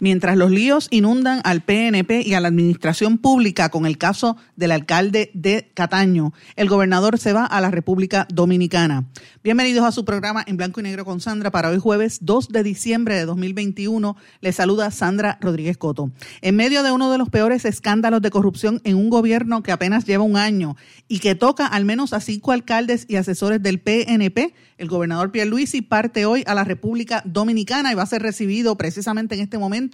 Mientras los líos inundan al PNP y a la administración pública con el caso del alcalde de Cataño, el gobernador se va a la República Dominicana. Bienvenidos a su programa en blanco y negro con Sandra para hoy jueves 2 de diciembre de 2021. Le saluda Sandra Rodríguez Coto. En medio de uno de los peores escándalos de corrupción en un gobierno que apenas lleva un año y que toca al menos a cinco alcaldes y asesores del PNP, el gobernador Pierluisi parte hoy a la República Dominicana y va a ser recibido precisamente en este momento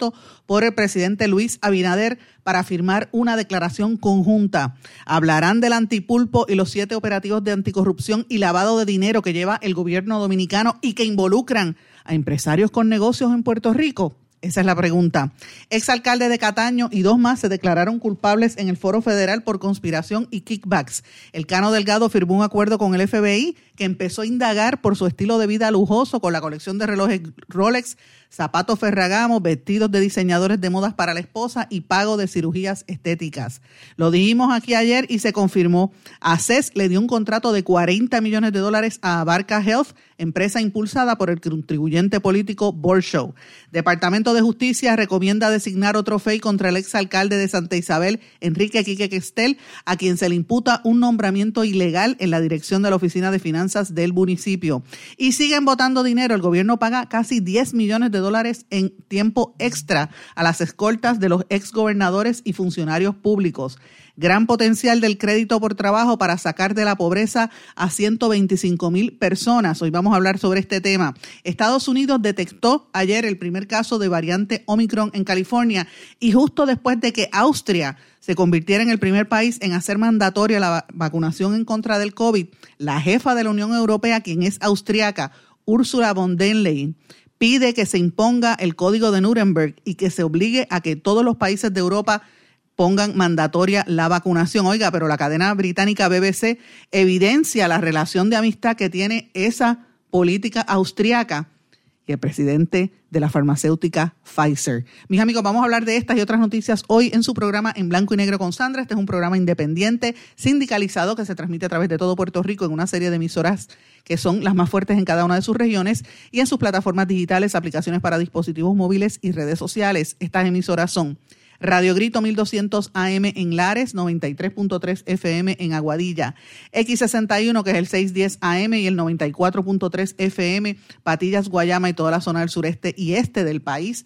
por el presidente Luis Abinader para firmar una declaración conjunta. Hablarán del antipulpo y los siete operativos de anticorrupción y lavado de dinero que lleva el gobierno dominicano y que involucran a empresarios con negocios en Puerto Rico. Esa es la pregunta. Exalcalde de Cataño y dos más se declararon culpables en el foro federal por conspiración y kickbacks. El Cano Delgado firmó un acuerdo con el FBI que empezó a indagar por su estilo de vida lujoso con la colección de relojes Rolex, zapatos Ferragamo, vestidos de diseñadores de modas para la esposa y pago de cirugías estéticas. Lo dijimos aquí ayer y se confirmó. ACES le dio un contrato de 40 millones de dólares a Barca Health, empresa impulsada por el contribuyente político Borshow. Departamento de Justicia recomienda designar otro FEI contra el exalcalde de Santa Isabel, Enrique Quique Questel, a quien se le imputa un nombramiento ilegal en la dirección de la Oficina de Finanzas del municipio. Y siguen votando dinero. El gobierno paga casi 10 millones de dólares en tiempo extra a las escoltas de los exgobernadores y funcionarios públicos. Gran potencial del crédito por trabajo para sacar de la pobreza a 125 mil personas. Hoy vamos a hablar sobre este tema. Estados Unidos detectó ayer el primer caso de variante Omicron en California y justo después de que Austria se convirtiera en el primer país en hacer mandatoria la vacunación en contra del COVID, la jefa de la Unión Europea, quien es austriaca, Ursula von der Leyen, pide que se imponga el código de Nuremberg y que se obligue a que todos los países de Europa pongan mandatoria la vacunación. Oiga, pero la cadena británica BBC evidencia la relación de amistad que tiene esa política austriaca y el presidente de la farmacéutica Pfizer. Mis amigos, vamos a hablar de estas y otras noticias hoy en su programa En Blanco y Negro con Sandra. Este es un programa independiente, sindicalizado, que se transmite a través de todo Puerto Rico en una serie de emisoras que son las más fuertes en cada una de sus regiones y en sus plataformas digitales, aplicaciones para dispositivos móviles y redes sociales. Estas emisoras son Radio Grito 1200 AM en Lares, 93.3 FM en Aguadilla, X61 que es el 610 AM y el 94.3 FM, Patillas, Guayama y toda la zona del sureste y este del país.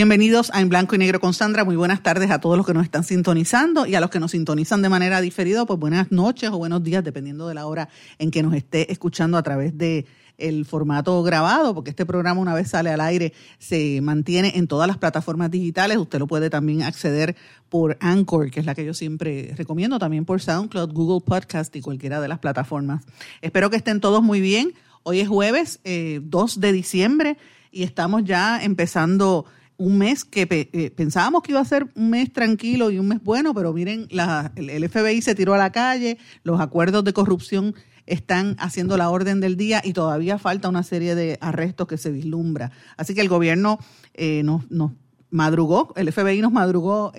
Bienvenidos a En Blanco y Negro con Sandra. Muy buenas tardes a todos los que nos están sintonizando y a los que nos sintonizan de manera diferida, pues buenas noches o buenos días, dependiendo de la hora en que nos esté escuchando a través de el formato grabado, porque este programa una vez sale al aire se mantiene en todas las plataformas digitales. Usted lo puede también acceder por Anchor, que es la que yo siempre recomiendo, también por SoundCloud, Google Podcast y cualquiera de las plataformas. Espero que estén todos muy bien. Hoy es jueves eh, 2 de diciembre y estamos ya empezando un mes que eh, pensábamos que iba a ser un mes tranquilo y un mes bueno, pero miren, la, el, FBI se tiró a la calle, los acuerdos de corrupción están haciendo la orden del día y todavía falta una serie de arrestos que se vislumbra. Así que el gobierno eh, nos, madrugó, el FBI nos madrugó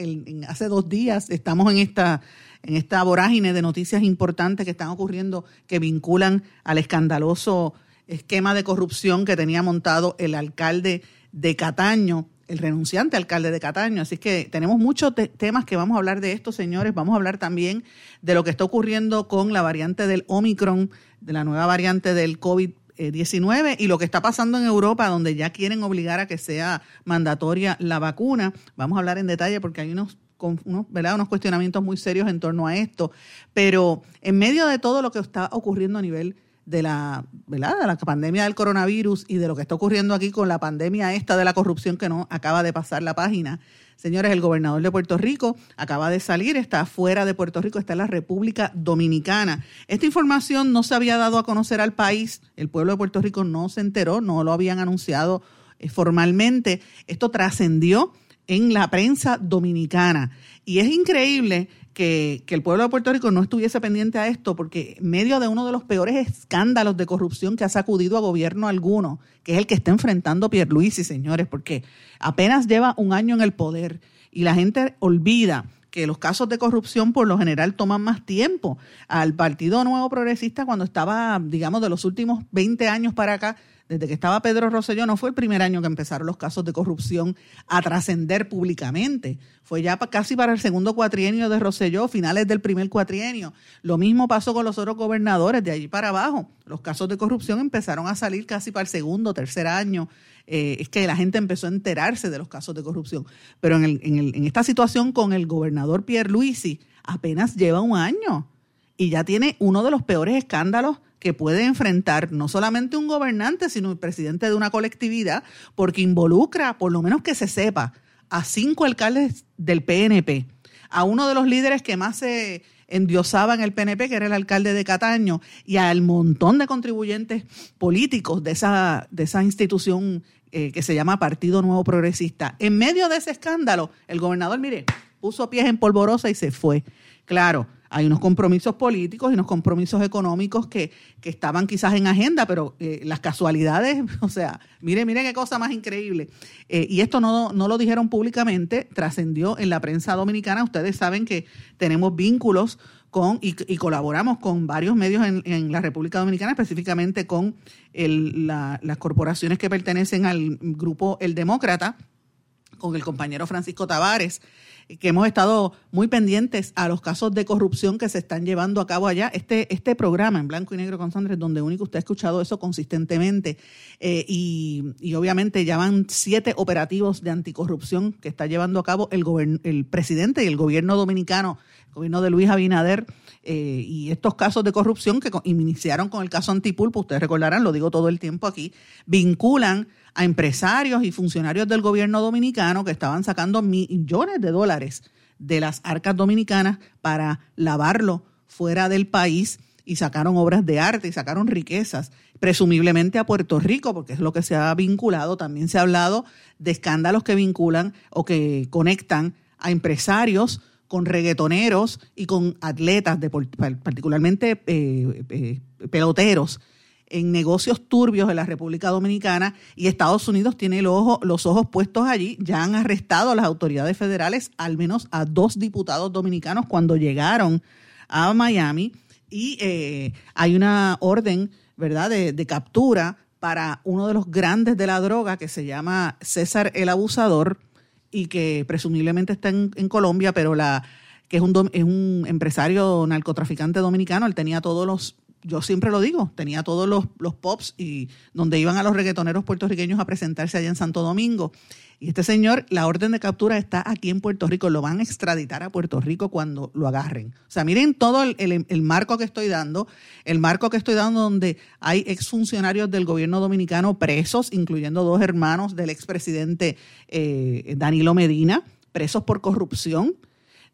hace dos días, estamos en esta en esta vorágine de noticias importantes que están ocurriendo que vinculan al escandaloso esquema de corrupción que tenía montado el alcalde de Cataño el renunciante alcalde de Cataño. Así que tenemos muchos temas que vamos a hablar de esto, señores. Vamos a hablar también de lo que está ocurriendo con la variante del Omicron, de la nueva variante del COVID COVID-19 y lo que está pasando en Europa, donde ya quieren obligar a que sea mandatoria la vacuna. Vamos a hablar en detalle porque hay unos unos cuestionamientos muy serios en torno a esto, pero en medio de todo lo que está ocurriendo a nivel de la, ¿verdad? de la pandemia del coronavirus y de lo que está ocurriendo aquí con la pandemia esta de la corrupción que no acaba de pasar la página. Señores, el gobernador de Puerto Rico acaba de salir, está fuera de Puerto Rico, está en la República Dominicana. Esta información no se había dado a conocer al país, el pueblo de Puerto Rico no se enteró, no lo habían anunciado eh, formalmente. Esto trascendió en la prensa dominicana. Y es increíble que, el pueblo de Puerto Rico no estuviese pendiente a esto, porque en medio de uno de los peores escándalos de corrupción que ha sacudido a gobierno alguno, que es el que está enfrentando Pierluisi, señores, porque apenas lleva un año en el poder y la gente olvida que los casos de corrupción por lo general toman más tiempo. Al Partido Nuevo Progresista, cuando estaba, digamos, de los últimos 20 años para acá, desde que estaba Pedro Rosselló, no fue el primer año que empezaron los casos de corrupción a trascender públicamente. Fue ya casi para el segundo cuatrienio de Rosselló, finales del primer cuatrienio. Lo mismo pasó con los otros gobernadores de allí para abajo. Los casos de corrupción empezaron a salir casi para el segundo, tercer año. Eh, es que la gente empezó a enterarse de los casos de corrupción. Pero en, en esta situación con el gobernador Pierre Luisi, apenas lleva un año y ya tiene uno de los peores escándalos que puede enfrentar no solamente un gobernante, sino el presidente de una colectividad, porque involucra, por lo menos que se sepa, a cinco alcaldes del PNP, a uno de los líderes que más se endiosaba en el PNP, que era el alcalde de Cataño, y al montón de contribuyentes políticos de esa, de esa institución eh, que se llama Partido Nuevo Progresista. En medio de ese escándalo, el gobernador, mire, puso pies en polvorosa y se fue. Claro, hay unos compromisos políticos y unos compromisos económicos que, estaban quizás en agenda, pero eh, las casualidades, o sea, mire, mire qué cosa más increíble. Eh, y esto no, no lo dijeron públicamente, trascendió en la prensa dominicana. Ustedes saben que tenemos vínculos con y, colaboramos con varios medios en, la República Dominicana, específicamente con las corporaciones que pertenecen al grupo El Demócrata, con el compañero Francisco Tavares que hemos estado muy pendientes a los casos de corrupción que se están llevando a cabo allá. Este, este programa en blanco y negro con Sandra es donde único usted ha escuchado eso consistentemente. Eh, y, obviamente ya van siete operativos de anticorrupción que está llevando a cabo el, el presidente y el gobierno dominicano, el gobierno de Luis Abinader. Eh, y estos casos de corrupción que iniciaron con el caso Antipulpo, ustedes recordarán, lo digo todo el tiempo aquí, vinculan a empresarios y funcionarios del gobierno dominicano que estaban sacando millones de dólares de las arcas dominicanas para lavarlo fuera del país y sacaron obras de arte y sacaron riquezas, presumiblemente a Puerto Rico, porque es lo que se ha vinculado. También se ha hablado de escándalos que vinculan o que conectan a empresarios con reggaetoneros y con atletas, de, particularmente eh, eh, peloteros en negocios turbios en la República Dominicana y Estados Unidos tiene los ojos puestos allí. Ya han arrestado a las autoridades federales al menos a dos diputados dominicanos cuando llegaron a Miami y eh, hay una orden, ¿verdad?, de, captura para uno de los grandes de la droga que se llama César el Abusador y que presumiblemente está en, Colombia, pero la que es un, es un empresario narcotraficante dominicano, él tenía todos los yo siempre lo digo, tenía todos los, pops y donde iban a los reggaetoneros puertorriqueños a presentarse allá en Santo Domingo. Y este señor, la orden de captura está aquí en Puerto Rico, lo van a extraditar a Puerto Rico cuando lo agarren. O sea, miren todo el, marco que estoy dando, el marco que estoy dando donde hay exfuncionarios del gobierno dominicano presos, incluyendo dos hermanos del expresidente eh, Danilo Medina, presos por corrupción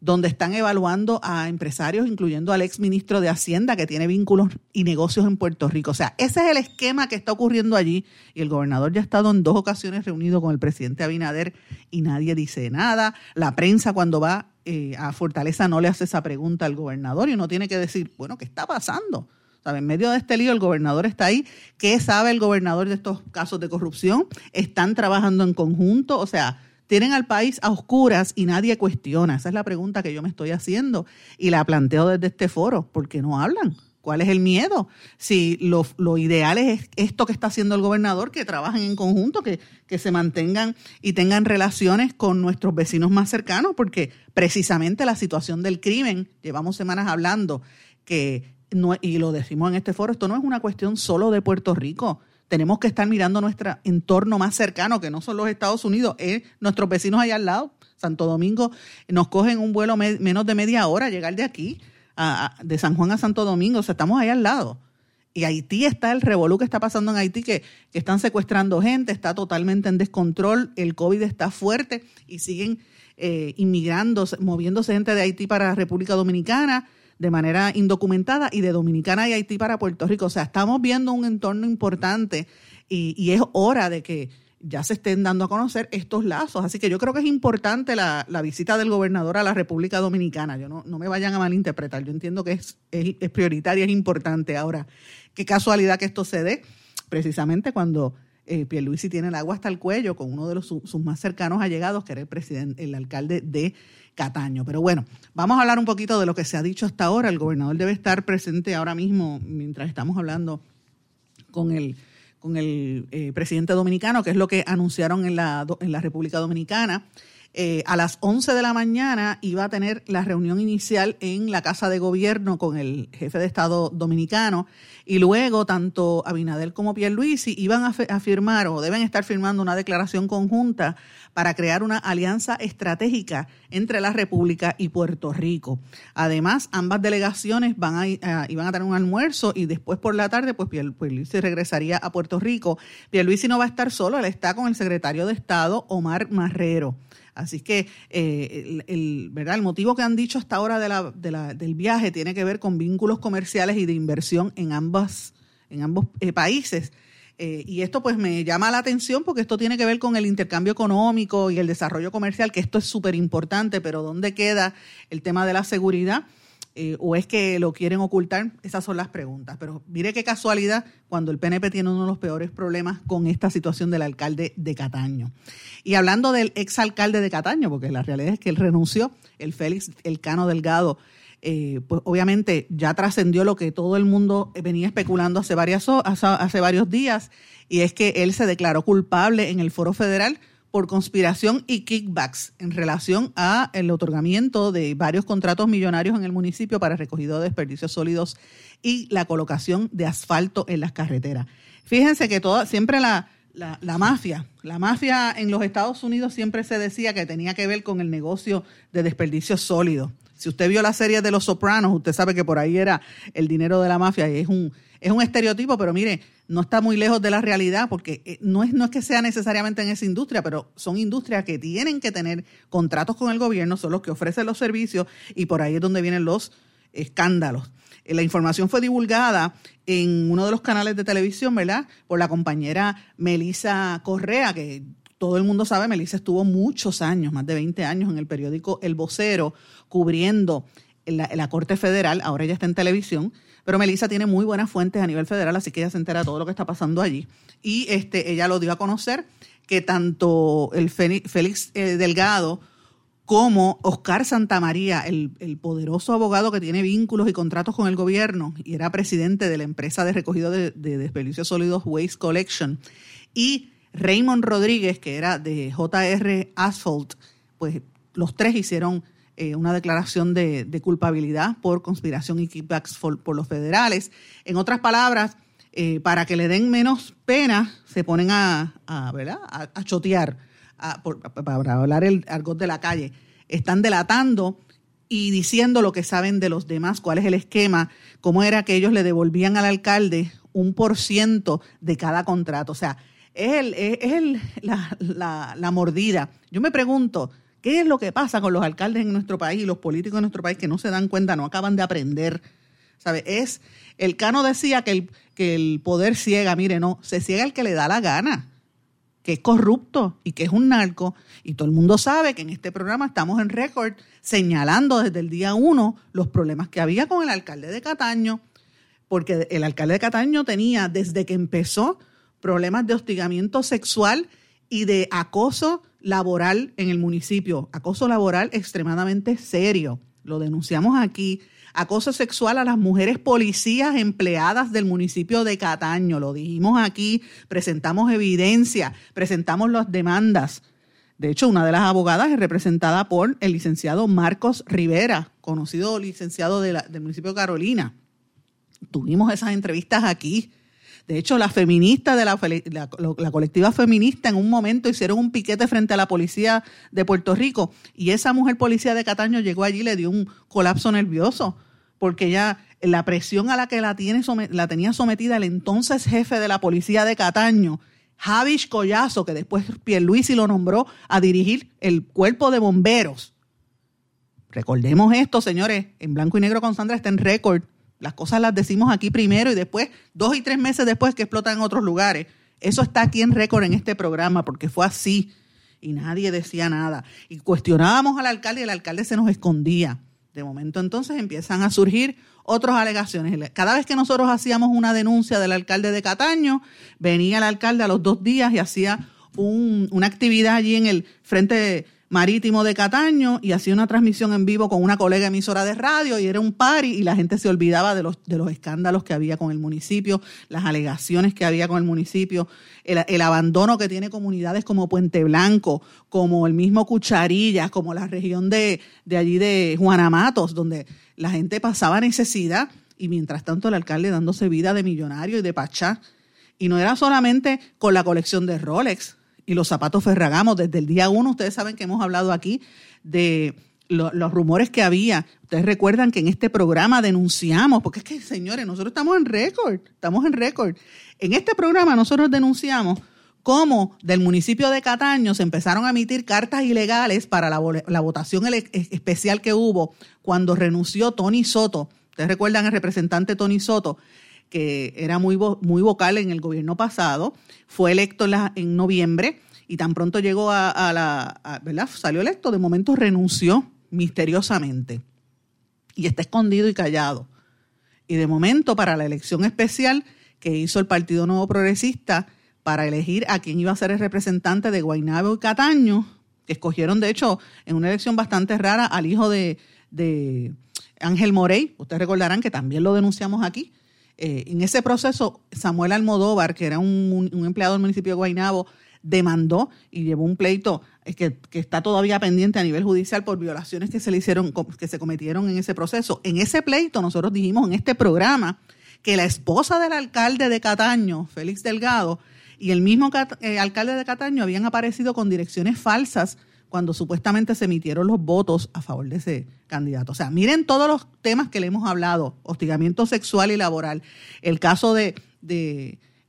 donde están evaluando a empresarios, incluyendo al ex ministro de Hacienda, que tiene vínculos y negocios en Puerto Rico. O sea, ese es el esquema que está ocurriendo allí. Y el gobernador ya ha estado en dos ocasiones reunido con el presidente Abinader y nadie dice nada. La prensa cuando va eh, a Fortaleza no le hace esa pregunta al gobernador y uno tiene que decir, bueno, ¿qué está pasando? En medio de este lío, el gobernador está ahí. ¿Qué sabe el gobernador de estos casos de corrupción? ¿Están trabajando en conjunto? O sea, tienen al país a oscuras y nadie cuestiona. Esa es la pregunta que yo me estoy haciendo y la planteo desde este foro. ¿Por qué no hablan? ¿Cuál es el miedo? Si lo, ideal es esto que está haciendo el gobernador, que trabajen en conjunto, que, que se mantengan y tengan relaciones con nuestros vecinos más cercanos, porque precisamente la situación del crimen, llevamos semanas hablando, que no, y lo decimos en este foro, esto no es una cuestión solo de Puerto Rico. Tenemos que estar mirando nuestro entorno más cercano, que no son los Estados Unidos, es nuestros vecinos allá al lado. Santo Domingo nos cogen un vuelo menos de media hora llegar de aquí, de San Juan a Santo Domingo, o sea, estamos allá al lado. Y Haití está el revolú que está pasando en Haití, que, que, están secuestrando gente, está totalmente en descontrol, el COVID está fuerte y siguen eh, inmigrando, moviéndose gente de Haití para la República Dominicana de manera indocumentada y de Dominicana y Haití para Puerto Rico. O sea, estamos viendo un entorno importante y, y es hora de que ya se estén dando a conocer estos lazos. Así que yo creo que es importante la, la visita del gobernador a la República Dominicana. Yo no, no me vayan a malinterpretar. Yo entiendo que es, es, es prioritaria, es importante. Ahora, qué casualidad que esto se dé precisamente cuando eh, Pierluisi tiene el agua hasta el cuello con uno de los, sus más cercanos allegados, que era el presidente, el alcalde de Cataño. Pero bueno, vamos a hablar un poquito de lo que se ha dicho hasta ahora. El gobernador debe estar presente ahora mismo mientras estamos hablando con el con el eh, presidente dominicano, que es lo que anunciaron en la, en la República Dominicana. Eh, a las 11 de la mañana iba a tener la reunión inicial en la Casa de Gobierno con el jefe de Estado dominicano y luego tanto Abinadel como Pierluisi iban a, firmar o deben estar firmando una declaración conjunta para crear una alianza estratégica entre la República y Puerto Rico. Además, ambas delegaciones van a, iban a tener un almuerzo y después por la tarde, pues Pierluisi regresaría a Puerto Rico. Pierluisi no va a estar solo, él está con el secretario de Estado, Omar Marrero. Así que eh, el, ¿verdad? el motivo que han dicho hasta ahora de la, de la, del viaje tiene que ver con vínculos comerciales y de inversión en, ambas, en ambos eh, países. Eh, y esto pues me llama la atención porque esto tiene que ver con el intercambio económico y el desarrollo comercial, que esto es súper importante, pero ¿dónde queda el tema de la seguridad? Eh, o es que lo quieren ocultar? Esas son las preguntas. Pero mire qué casualidad cuando el PNP tiene uno de los peores problemas con esta situación del alcalde de Cataño. Y hablando del exalcalde de Cataño, porque la realidad es que él renunció, el Félix Elcano Delgado, eh, pues obviamente ya trascendió lo que todo el mundo venía especulando hace, varias, hace varios días, y es que él se declaró culpable en el foro federal por conspiración y kickbacks en relación a el otorgamiento de varios contratos millonarios en el municipio para recogido de desperdicios sólidos y la colocación de asfalto en las carreteras. Fíjense que toda, siempre la, la, mafia, la mafia en los Estados Unidos siempre se decía que tenía que ver con el negocio de desperdicios sólidos. Si usted vio la serie de Los Sopranos, usted sabe que por ahí era el dinero de la mafia y es un, es un estereotipo, pero mire, no está muy lejos de la realidad porque eh, no es, no es que sea necesariamente en esa industria, pero son industrias que tienen que tener contratos con el gobierno, son los que ofrecen los servicios y por ahí es donde vienen los escándalos. Eh, la información fue divulgada en uno de los canales de televisión, ¿verdad? Por la compañera Melisa Correa, que todo el mundo sabe, Melissa estuvo muchos años, más de 20 años, en el periódico El Vocero, cubriendo la, la Corte Federal, ahora ella está en televisión, pero Melissa tiene muy buenas fuentes a nivel federal, así que ella se entera de todo lo que está pasando allí. Y este, ella lo dio a conocer que tanto el Félix eh, Delgado como Oscar Santamaría, el, el poderoso abogado que tiene vínculos y contratos con el gobierno y era presidente de la empresa de recogido de, de desperdicios sólidos Waste Collection, y Raymond Rodríguez, que era de JR Asphalt, pues los tres hicieron eh, una declaración de, culpabilidad por conspiración y kickbacks por, los federales. En otras palabras, eh, para que le den menos pena, se ponen a, ¿verdad? a, chotear, para hablar el argot de la calle. Están delatando y diciendo lo que saben de los demás, cuál es el esquema, cómo era que ellos le devolvían al alcalde un por ciento de cada contrato. O sea, es, el, es el, la, la, mordida. Yo me pregunto, ¿qué es lo que pasa con los alcaldes en nuestro país y los políticos en nuestro país que no se dan cuenta, no acaban de aprender? ¿Sabe? Es, el Cano decía que el, que el poder ciega, mire, no, se ciega el que le da la gana, que es corrupto y que es un narco. Y todo el mundo sabe que en este programa estamos en récord señalando desde el día uno los problemas que había con el alcalde de Cataño, porque el alcalde de Cataño tenía desde que empezó problemas de hostigamiento sexual y de acoso laboral en el municipio, acoso laboral extremadamente serio. Lo denunciamos aquí. Acoso sexual a las mujeres policías empleadas del municipio de Cataño. Lo dijimos aquí, presentamos evidencia, presentamos las demandas. De hecho, una de las abogadas es representada por el licenciado Marcos Rivera, conocido licenciado del municipio de Carolina. Tuvimos esas entrevistas aquí. De hecho, las feministas de la, la, colectiva feminista en un momento hicieron un piquete frente a la policía de Puerto Rico y esa mujer policía de Cataño llegó allí y le dio un colapso nervioso porque ya la presión a la que la, tiene, la tenía sometida el entonces jefe de la policía de Cataño, Javish Collazo, que después Pierluisi lo nombró a dirigir el cuerpo de bomberos. Recordemos esto, señores, en blanco y negro con Sandra está en récord las cosas las decimos aquí primero y después, dos y tres meses después que explotan en otros lugares. Eso está aquí en récord en este programa porque fue así y nadie decía nada. Y cuestionábamos al alcalde y el alcalde se nos escondía. De momento entonces empiezan a surgir otras alegaciones. Cada vez que nosotros hacíamos una denuncia del alcalde de Cataño, venía el alcalde a los dos días y hacía una actividad allí en el frente marítimo de Cataño y hacía una transmisión en vivo con una colega emisora de radio y era un party y la gente se olvidaba de los, de los escándalos que había con el municipio, las alegaciones que había con el municipio, el, abandono que tiene comunidades como Puente Blanco, como el mismo Cucharillas, como la región de, de allí de Juanamatos, donde la gente pasaba necesidad y mientras tanto el alcalde dándose vida de millonario y de pachá. Y no era solamente con la colección de Rolex, y los zapatos Ferragamo. Desde el día uno, ustedes saben que hemos hablado aquí de los rumores que había. Ustedes recuerdan que en este programa denunciamos, porque es que, señores, nosotros estamos en récord, estamos en récord. En este programa nosotros denunciamos cómo del municipio de Cataño se empezaron a emitir cartas ilegales para la, la votación especial que hubo cuando renunció Tony Soto. Ustedes recuerdan el representante Tony Soto, que era muy, muy vocal en el gobierno pasado, fue electo en, noviembre y tan pronto llegó a, la, ¿verdad? Salió electo, de momento renunció misteriosamente y está escondido y callado. Y de momento para la elección especial que hizo el Partido Nuevo Progresista para elegir a quién iba a ser el representante de Guaynabo y Cataño, que escogieron de hecho en una elección bastante rara al hijo de, de Ángel Morey, ustedes recordarán que también lo denunciamos aquí, eh, en ese proceso, Samuel Almodóvar, que era un, empleado del municipio de Guaynabo, demandó y llevó un pleito eh, que, está todavía pendiente a nivel judicial por violaciones que se le hicieron, que se cometieron en ese proceso. En ese pleito nosotros dijimos en este programa que la esposa del alcalde de Cataño, Félix Delgado, y el mismo eh, alcalde de Cataño habían aparecido con direcciones falsas cuando supuestamente se emitieron los votos a favor de ese candidato. O sea, miren todos los temas que le hemos hablado, hostigamiento sexual y laboral, el caso de,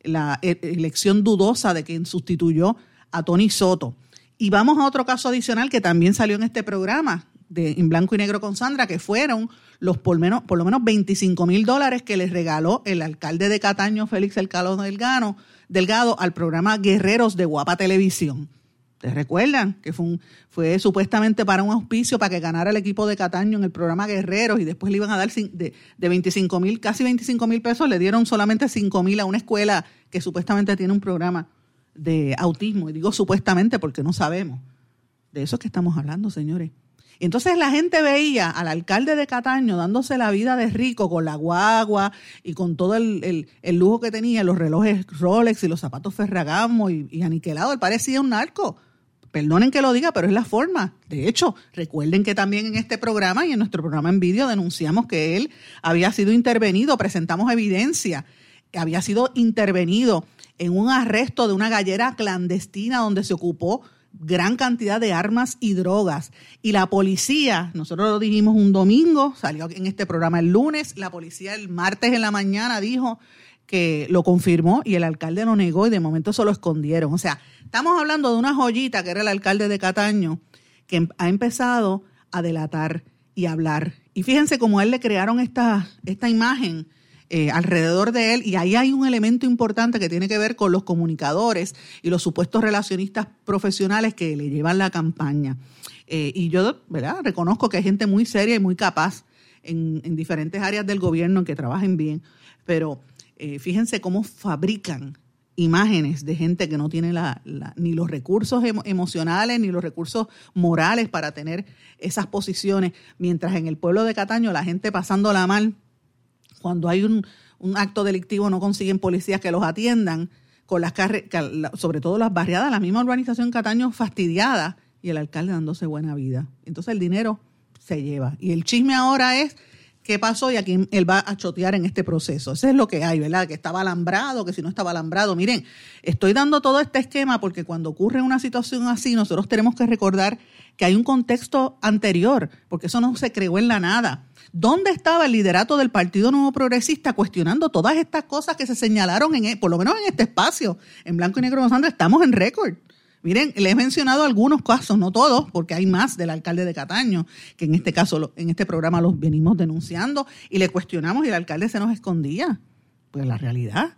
la e, elección dudosa de quien sustituyó a Tony Soto. Y vamos a otro caso adicional que también salió en este programa, de En Blanco y Negro con Sandra, que fueron los por, menos, por lo menos 25 mil dólares que les regaló el alcalde de Cataño, Félix El Delgado, Delgado, al programa Guerreros de Guapa Televisión. ¿Ustedes recuerdan que fue, fue supuestamente para un auspicio para que ganara el equipo de Cataño en el programa Guerreros y después le iban a dar de, de 25 mil, casi 25 mil pesos, le dieron solamente 5 mil a una escuela que supuestamente tiene un programa de autismo. Y digo supuestamente porque no sabemos. De eso es que estamos hablando, señores. Entonces la gente veía al alcalde de Cataño dándose la vida de rico con la guagua y con todo el, lujo que tenía, los relojes Rolex y los zapatos Ferragamo y, y aniquilado. Él parecía un narco. Perdonen que lo diga, pero es la forma. De hecho, recuerden que también en este programa y en nuestro programa en vídeo denunciamos que él había sido intervenido, presentamos evidencia, que había sido intervenido en un arresto de una gallera clandestina donde se ocupó gran cantidad de armas y drogas. Y la policía, nosotros lo dijimos un domingo, salió en este programa el lunes, la policía el martes en la mañana dijo que lo confirmó y el alcalde lo negó y de momento se lo escondieron. O sea, estamos hablando de una joyita que era el alcalde de Cataño que em, ha empezado a delatar y hablar. Y fíjense cómo a él le crearon esta, esta imagen eh, alrededor de él y ahí hay un elemento importante que tiene que ver con los comunicadores y los supuestos relacionistas profesionales que le llevan la campaña. Eh, y yo, ¿verdad? Reconozco que hay gente muy seria y muy capaz en, en diferentes áreas del gobierno que trabajen bien, pero eh, fíjense cómo fabrican imágenes de gente que no tiene la, ni los recursos emocionales ni los recursos morales para tener esas posiciones, mientras en el pueblo de Cataño la gente pasándola mal, cuando hay un, acto delictivo no consiguen policías que los atiendan, con las sobre todo las barriadas, la misma urbanización Cataño fastidiada y el alcalde dándose buena vida. Entonces el dinero se lleva. Y el chisme ahora es qué pasó y a quién él va a chotear en este proceso. Eso es lo que hay, ¿verdad? Que estaba alambrado, que si no estaba alambrado. Miren, estoy dando todo este esquema porque cuando ocurre una situación así, nosotros tenemos que recordar que hay un contexto anterior, porque eso no se creó en la nada. ¿Dónde estaba el liderato del Partido Nuevo Progresista cuestionando todas estas cosas que se señalaron, en, e, por lo menos en este espacio, en blanco y negro, estamos en récord? Miren, le he mencionado algunos casos, no todos, porque hay más del alcalde de Cataño, que en este caso, en este programa los venimos denunciando y le cuestionamos y el alcalde se nos escondía. Pues la realidad.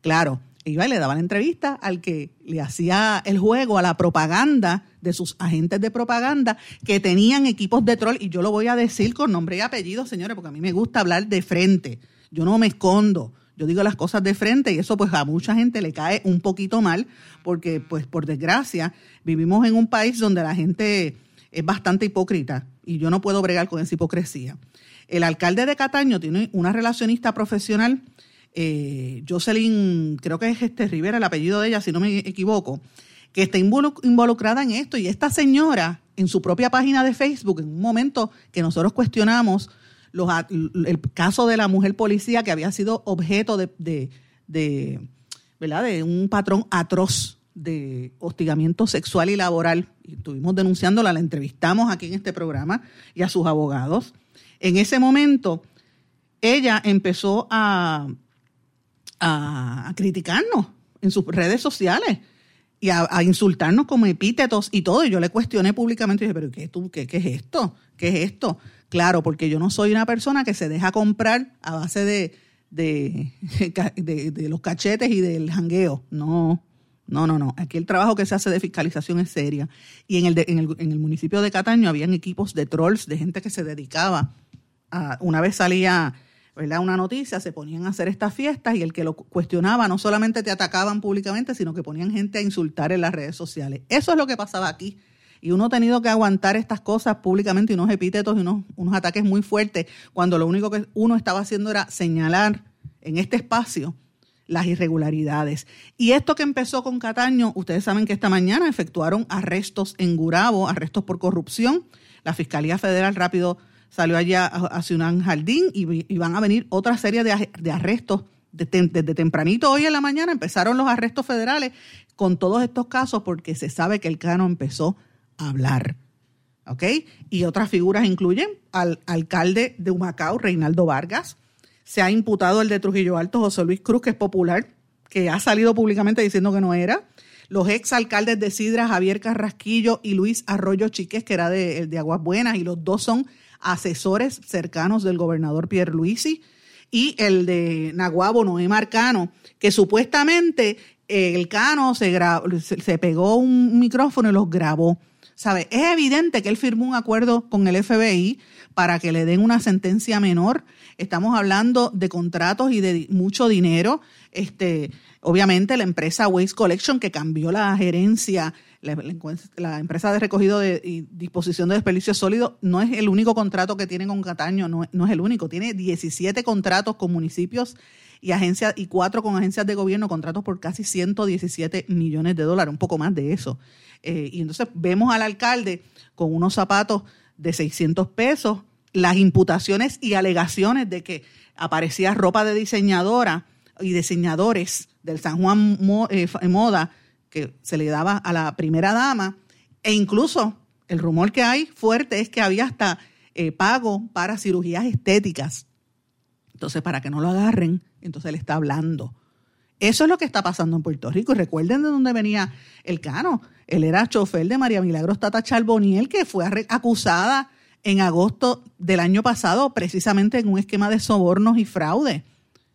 Claro, iba y le daba la entrevista al que le hacía el juego a la propaganda de sus agentes de propaganda que tenían equipos de troll, y yo lo voy a decir con nombre y apellido, señores, porque a mí me gusta hablar de frente. Yo no me escondo. Yo digo las cosas de frente y eso pues a mucha gente le cae un poquito mal porque pues por desgracia vivimos en un país donde la gente es bastante hipócrita y yo no puedo bregar con esa hipocresía. El alcalde de Cataño tiene una relacionista profesional, eh, Jocelyn, creo que es este Rivera, el apellido de ella, si no me equivoco, que está involucrada en esto. Y esta señora, en su propia página de Facebook, en un momento que nosotros cuestionamos el caso de la mujer policía que había sido objeto de, ¿verdad? de un patrón atroz de hostigamiento sexual y laboral. Y estuvimos denunciándola, la entrevistamos aquí en este programa y a sus abogados. En ese momento, ella empezó a, a, criticarnos en sus redes sociales y a, insultarnos como epítetos y todo. Y yo le cuestioné públicamente y dije, pero ¿qué, tú, qué, qué es esto? ¿Qué es esto? Claro, porque yo no soy una persona que se deja comprar a base de, de, de, los cachetes y del jangueo. No, no, no, no. Aquí el trabajo que se hace de fiscalización es seria. Y en el, en el, en el municipio de Cataño habían equipos de trolls, de gente que se dedicaba a, una vez salía ¿verdad? una noticia, se ponían a hacer estas fiestas y el que lo cuestionaba no solamente te atacaban públicamente, sino que ponían gente a insultar en las redes sociales. Eso es lo que pasaba aquí y uno ha tenido que aguantar estas cosas públicamente y unos epítetos y unos, unos ataques muy fuertes cuando lo único que uno estaba haciendo era señalar en este espacio las irregularidades. Y esto que empezó con Cataño, ustedes saben que esta mañana efectuaron arrestos en Gurabo, arrestos por corrupción. La Fiscalía Federal rápido salió allá hacia un jardín y, van a venir otra serie de, arrestos desde tempranito hoy en la mañana empezaron los arrestos federales con todos estos casos porque se sabe que el cano empezó hablar. ¿Ok? Y otras figuras incluyen al alcalde de Humacao, Reinaldo Vargas. Se ha imputado el de Trujillo Alto, José Luis Cruz, que es popular, que ha salido públicamente diciendo que no era. Los ex alcaldes de Sidra, Javier Carrasquillo y Luis Arroyo Chiques, que era de, de Aguas Buenas, y los dos son asesores cercanos del gobernador Pierre Luisi. Y el de Naguabo, Noé Marcano, que supuestamente el Cano se, se pegó un micrófono y los grabó. ¿Sabe? Es evidente que él firmó un acuerdo con el FBI para que le den una sentencia menor. Estamos hablando de contratos y de mucho dinero. Este, obviamente la empresa Waste Collection que cambió la gerencia, la, empresa de recogido de, y disposición de desperdicios sólidos, no es el único contrato que tiene con Cataño, no, es el único. Tiene 17 contratos con municipios y agencias y cuatro con agencias de gobierno, contratos por casi 117 millones de dólares, un poco más de eso. Eh, y entonces vemos al alcalde con unos zapatos de 600 pesos, las imputaciones y alegaciones de que aparecía ropa de diseñadora y diseñadores del San Juan eh, Moda que se le daba a la primera dama, e incluso el rumor que hay fuerte es que había hasta eh, pago para cirugías estéticas. Entonces, para que no lo agarren, entonces él está hablando eso es lo que está pasando en Puerto Rico. Y recuerden de dónde venía el Cano. Él era chofer de María Milagros Tata Charboniel, que fue acusada en agosto del año pasado precisamente en un esquema de sobornos y fraude.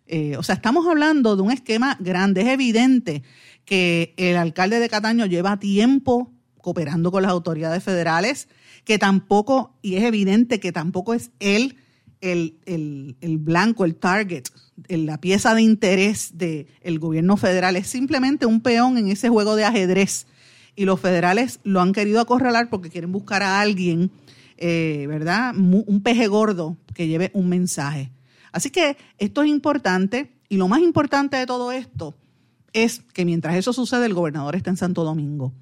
Eh, o sea, estamos hablando de un esquema grande. Es evidente que el alcalde de Cataño lleva tiempo cooperando con las autoridades federales, que tampoco, y es evidente que tampoco es él el, el blanco, el target la pieza de interés del gobierno federal es simplemente un peón en ese juego de ajedrez. Y los federales lo han querido acorralar porque quieren buscar a alguien, eh, ¿verdad? Un peje gordo que lleve un mensaje. Así que esto es importante y lo más importante de todo esto es que mientras eso sucede el gobernador está en Santo Domingo.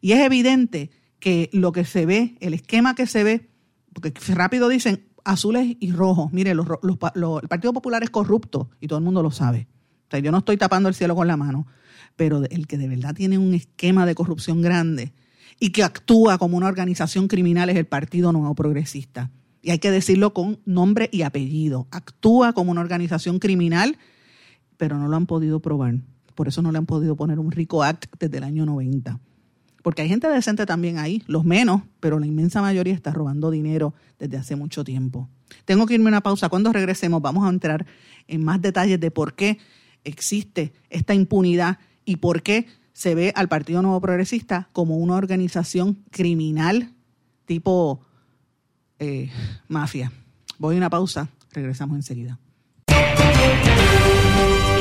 Y es evidente que lo que se ve, el esquema que se ve, porque rápido dicen, azules y rojos. Mire, los, el Partido Popular es corrupto y todo el mundo lo sabe. O sea, yo no estoy tapando el cielo con la mano, pero el que de verdad tiene un esquema de corrupción grande y que actúa como una organización criminal es el Partido Nuevo Progresista. Y hay que decirlo con nombre y apellido. Actúa como una organización criminal, pero no lo han podido probar. Por eso no le han podido poner un RICO Act desde el año 90. Porque hay gente decente también ahí, los menos, pero la inmensa mayoría está robando dinero desde hace mucho tiempo. Tengo que irme a una pausa. Cuando regresemos vamos a entrar en más detalles de por qué existe esta impunidad y por qué se ve al Partido Nuevo Progresista como una organización criminal tipo eh, mafia. Voy a una pausa, regresamos enseguida.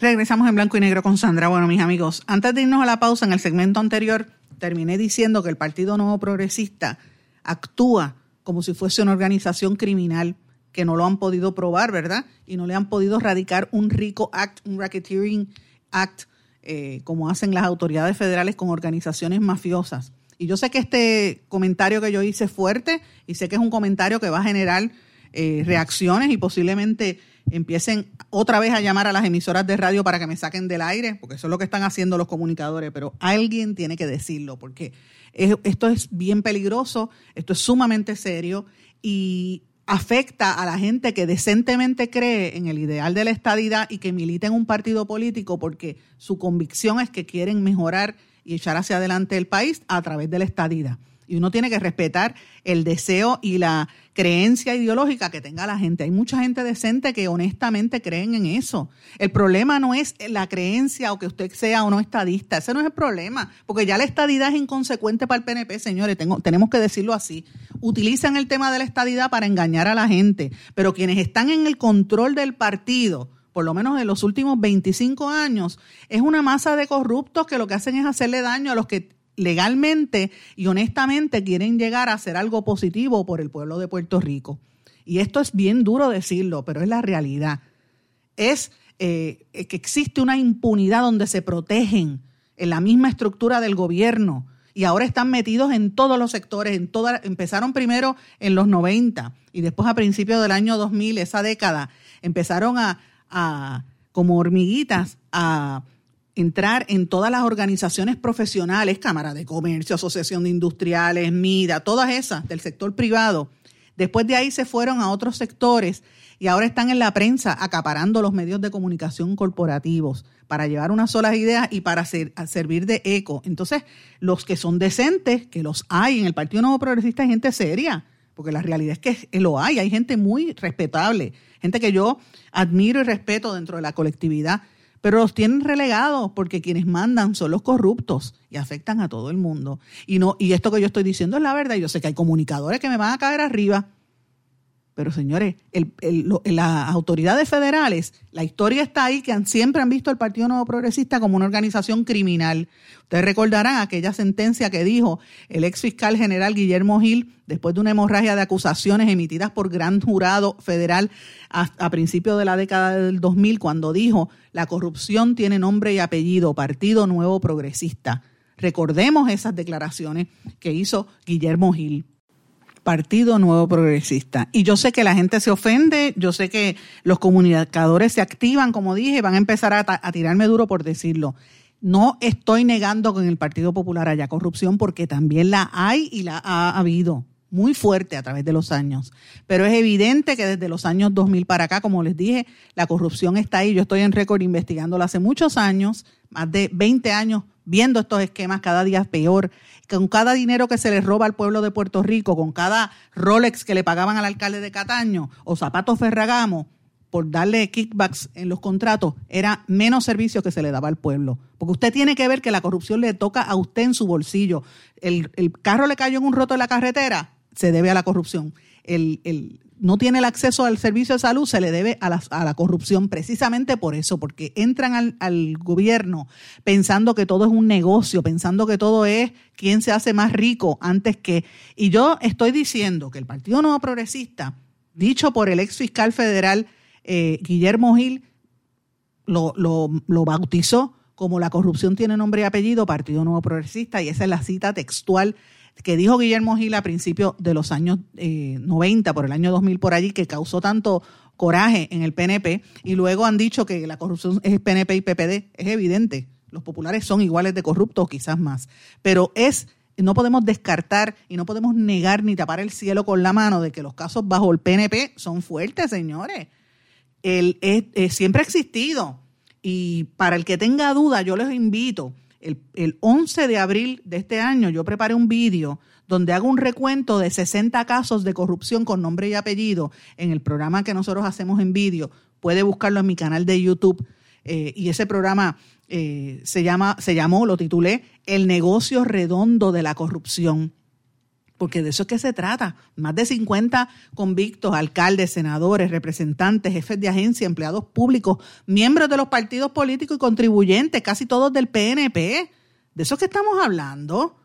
Regresamos en blanco y negro con Sandra. Bueno, mis amigos, antes de irnos a la pausa, en el segmento anterior terminé diciendo que el Partido Nuevo Progresista actúa como si fuese una organización criminal que no lo han podido probar, ¿verdad? Y no le han podido radicar un RICO Act, un Racketeering Act, eh, como hacen las autoridades federales con organizaciones mafiosas. Y yo sé que este comentario que yo hice es fuerte y sé que es un comentario que va a generar eh, reacciones y posiblemente empiecen otra vez a llamar a las emisoras de radio para que me saquen del aire, porque eso es lo que están haciendo los comunicadores, pero alguien tiene que decirlo, porque esto es bien peligroso, esto es sumamente serio y afecta a la gente que decentemente cree en el ideal de la estadidad y que milita en un partido político porque su convicción es que quieren mejorar y echar hacia adelante el país a través de la estadidad. Y uno tiene que respetar el deseo y la creencia ideológica que tenga la gente. Hay mucha gente decente que honestamente creen en eso. El problema no es la creencia o que usted sea o no estadista. Ese no es el problema. Porque ya la estadidad es inconsecuente para el PNP, señores. Tenemos que decirlo así. Utilizan el tema de la estadidad para engañar a la gente. Pero quienes están en el control del partido por lo menos en los últimos 25 años, es una masa de corruptos que lo que hacen es hacerle daño a los que legalmente y honestamente quieren llegar a hacer algo positivo por el pueblo de Puerto Rico. Y esto es bien duro decirlo, pero es la realidad. Es eh, que existe una impunidad donde se protegen en la misma estructura del gobierno y ahora están metidos en todos los sectores, en toda, empezaron primero en los 90 y después a principios del año 2000, esa década, empezaron a, a como hormiguitas a entrar en todas las organizaciones profesionales, Cámara de Comercio, Asociación de Industriales, MIDA, todas esas del sector privado. Después de ahí se fueron a otros sectores y ahora están en la prensa acaparando los medios de comunicación corporativos para llevar unas solas ideas y para servir de eco. Entonces, los que son decentes, que los hay en el Partido Nuevo Progresista, hay gente seria, porque la realidad es que lo hay, hay gente muy respetable, gente que yo admiro y respeto dentro de la colectividad pero los tienen relegados porque quienes mandan son los corruptos y afectan a todo el mundo. Y no y esto que yo estoy diciendo es la verdad. Yo sé que hay comunicadores que me van a caer arriba, pero señores, las autoridades federales, la historia está ahí que siempre han visto al Partido Nuevo Progresista como una organización criminal. Ustedes recordarán aquella sentencia que dijo el ex fiscal general Guillermo Gil después de una hemorragia de acusaciones emitidas por gran jurado federal a, a principios de la década del 2000 cuando dijo la corrupción tiene nombre y apellido, Partido Nuevo Progresista. Recordemos esas declaraciones que hizo Guillermo Gil. Partido Nuevo Progresista. Y yo sé que la gente se ofende, yo sé que los comunicadores se activan, como dije, van a empezar a, tirarme duro por decirlo. No estoy negando que en el Partido Popular haya corrupción porque también la hay y la ha habido muy fuerte a través de los años. Pero es evidente que desde los años 2000 para acá, como les dije, la corrupción está ahí. Yo estoy en récord investigándola hace muchos años, más de 20 años viendo estos esquemas cada día peor, con cada dinero que se le roba al pueblo de Puerto Rico, con cada Rolex que le pagaban al alcalde de Cataño o zapatos Ferragamo por darle kickbacks en los contratos, era menos servicio que se le daba al pueblo. Porque usted tiene que ver que la corrupción le toca a usted en su bolsillo. El, carro le cayó en un roto en la carretera, se debe a la corrupción. El, no tiene el acceso al servicio de salud se le debe a la, a la corrupción, precisamente por eso, porque entran al, gobierno pensando que todo es un negocio, pensando que todo es quién se hace más rico antes que... Y yo estoy diciendo que el Partido Nuevo Progresista, dicho por el ex fiscal federal eh, Guillermo Gil, lo, lo, lo bautizó como la corrupción tiene nombre y apellido, Partido Nuevo Progresista, y esa es la cita textual que dijo Guillermo Gil a principios de los años eh, 90, por el año 2000 por allí, que causó tanto coraje en el PNP, y luego han dicho que la corrupción es PNP y PPD, es evidente, los populares son iguales de corruptos, quizás más, pero es no podemos descartar y no podemos negar ni tapar el cielo con la mano de que los casos bajo el PNP son fuertes, señores. El, es, siempre ha existido. Y para el que tenga duda, yo les invito el, el 11 de abril de este año yo preparé un vídeo donde hago un recuento de 60 casos de corrupción con nombre y apellido en el programa que nosotros hacemos en vídeo. Puede buscarlo en mi canal de YouTube. Eh, y ese programa eh, se, llama, se llamó, lo titulé, El negocio redondo de la corrupción porque de eso es que se trata. Más de 50 convictos, alcaldes, senadores, representantes, jefes de agencia, empleados públicos, miembros de los partidos políticos y contribuyentes, casi todos del PNP. De eso es que estamos hablando.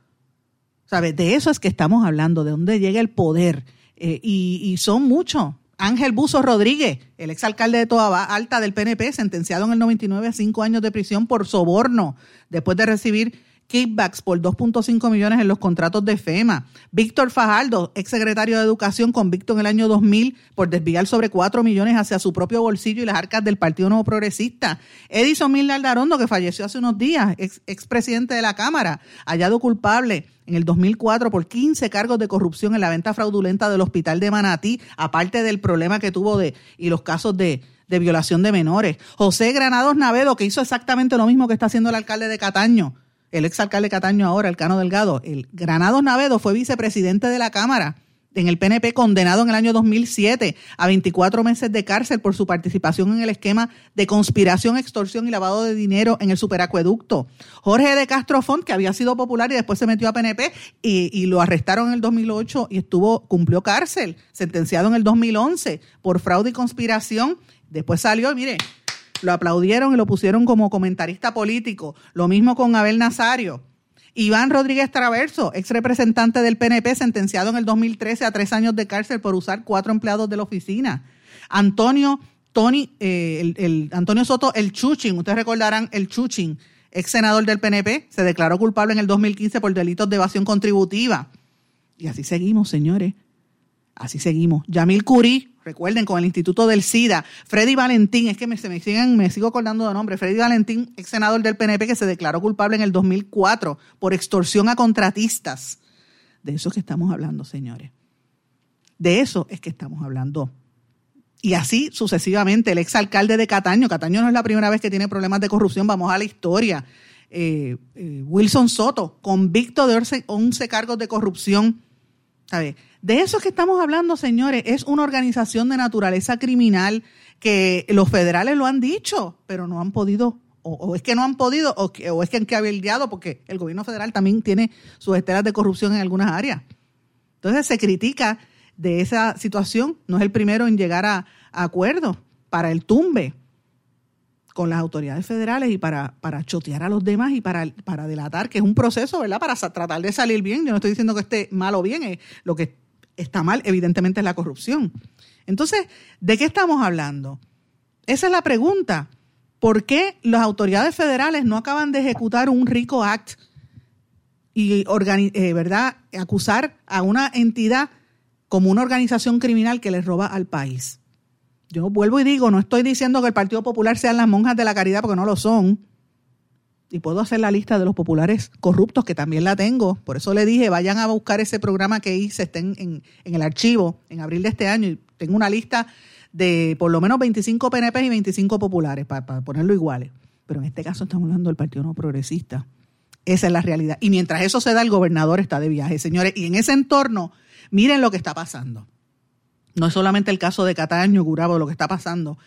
¿Sabes? De eso es que estamos hablando, de dónde llega el poder. Eh, y, son muchos. Ángel Buzo Rodríguez, el exalcalde de Toa Alta del PNP, sentenciado en el 99 a cinco años de prisión por soborno, después de recibir kickbacks por 2.5 millones en los contratos de FEMA. Víctor Fajardo, exsecretario de Educación, convicto en el año 2000 por desviar sobre 4 millones hacia su propio bolsillo y las arcas del Partido Nuevo Progresista. Edison Mil Aldarondo, que falleció hace unos días, ex, expresidente de la Cámara, hallado culpable en el 2004 por 15 cargos de corrupción en la venta fraudulenta del Hospital de Manatí, aparte del problema que tuvo de y los casos de de violación de menores. José Granados Navedo, que hizo exactamente lo mismo que está haciendo el alcalde de Cataño, el exalcalde Cataño ahora, el Cano Delgado, el Granados Navedo fue vicepresidente de la Cámara en el PNP condenado en el año 2007 a 24 meses de cárcel por su participación en el esquema de conspiración, extorsión y lavado de dinero en el superacueducto. Jorge de Castro Font, que había sido popular y después se metió a PNP y, y, lo arrestaron en el 2008 y estuvo cumplió cárcel, sentenciado en el 2011 por fraude y conspiración. Después salió, mire, lo aplaudieron y lo pusieron como comentarista político. Lo mismo con Abel Nazario. Iván Rodríguez Traverso, ex representante del PNP, sentenciado en el 2013 a tres años de cárcel por usar cuatro empleados de la oficina. Antonio Tony, eh, el, el, Antonio Soto, el Chuchin, ustedes recordarán el Chuchin, ex senador del PNP, se declaró culpable en el 2015 por delitos de evasión contributiva. Y así seguimos, señores. Así seguimos. Yamil Curí, recuerden, con el Instituto del SIDA. Freddy Valentín, es que me, siguen, me sigo acordando de nombre. Freddy Valentín, ex senador del PNP, que se declaró culpable en el 2004 por extorsión a contratistas. De eso es que estamos hablando, señores. De eso es que estamos hablando. Y así sucesivamente, el exalcalde de Cataño. Cataño no es la primera vez que tiene problemas de corrupción, vamos a la historia. Eh, eh, Wilson Soto, convicto de 11, 11 cargos de corrupción. ¿Sabes? De eso que estamos hablando, señores, es una organización de naturaleza criminal que los federales lo han dicho, pero no han podido, o, es que no han podido, o, que, o es que han cabildeado, porque el gobierno federal también tiene sus estelas de corrupción en algunas áreas. Entonces se critica de esa situación, no es el primero en llegar a, a acuerdos para el tumbe con las autoridades federales y para, para chotear a los demás y para, para delatar, que es un proceso, ¿verdad? Para tratar de salir bien. Yo no estoy diciendo que esté mal o bien, es lo que está mal, evidentemente, es la corrupción. Entonces, ¿de qué estamos hablando? Esa es la pregunta. ¿Por qué las autoridades federales no acaban de ejecutar un RICO Act y eh, ¿verdad? acusar a una entidad como una organización criminal que les roba al país? Yo vuelvo y digo, no estoy diciendo que el Partido Popular sean las monjas de la caridad, porque no lo son y puedo hacer la lista de los populares corruptos, que también la tengo. Por eso le dije, vayan a buscar ese programa que hice, estén en, el archivo en abril de este año. Y tengo una lista de por lo menos 25 PNP y 25 populares, para, para ponerlo iguales. Pero en este caso estamos hablando del Partido No Progresista. Esa es la realidad. Y mientras eso se da, el gobernador está de viaje, señores. Y en ese entorno, miren lo que está pasando. No es solamente el caso de Cataño, Gurabo, lo que está pasando.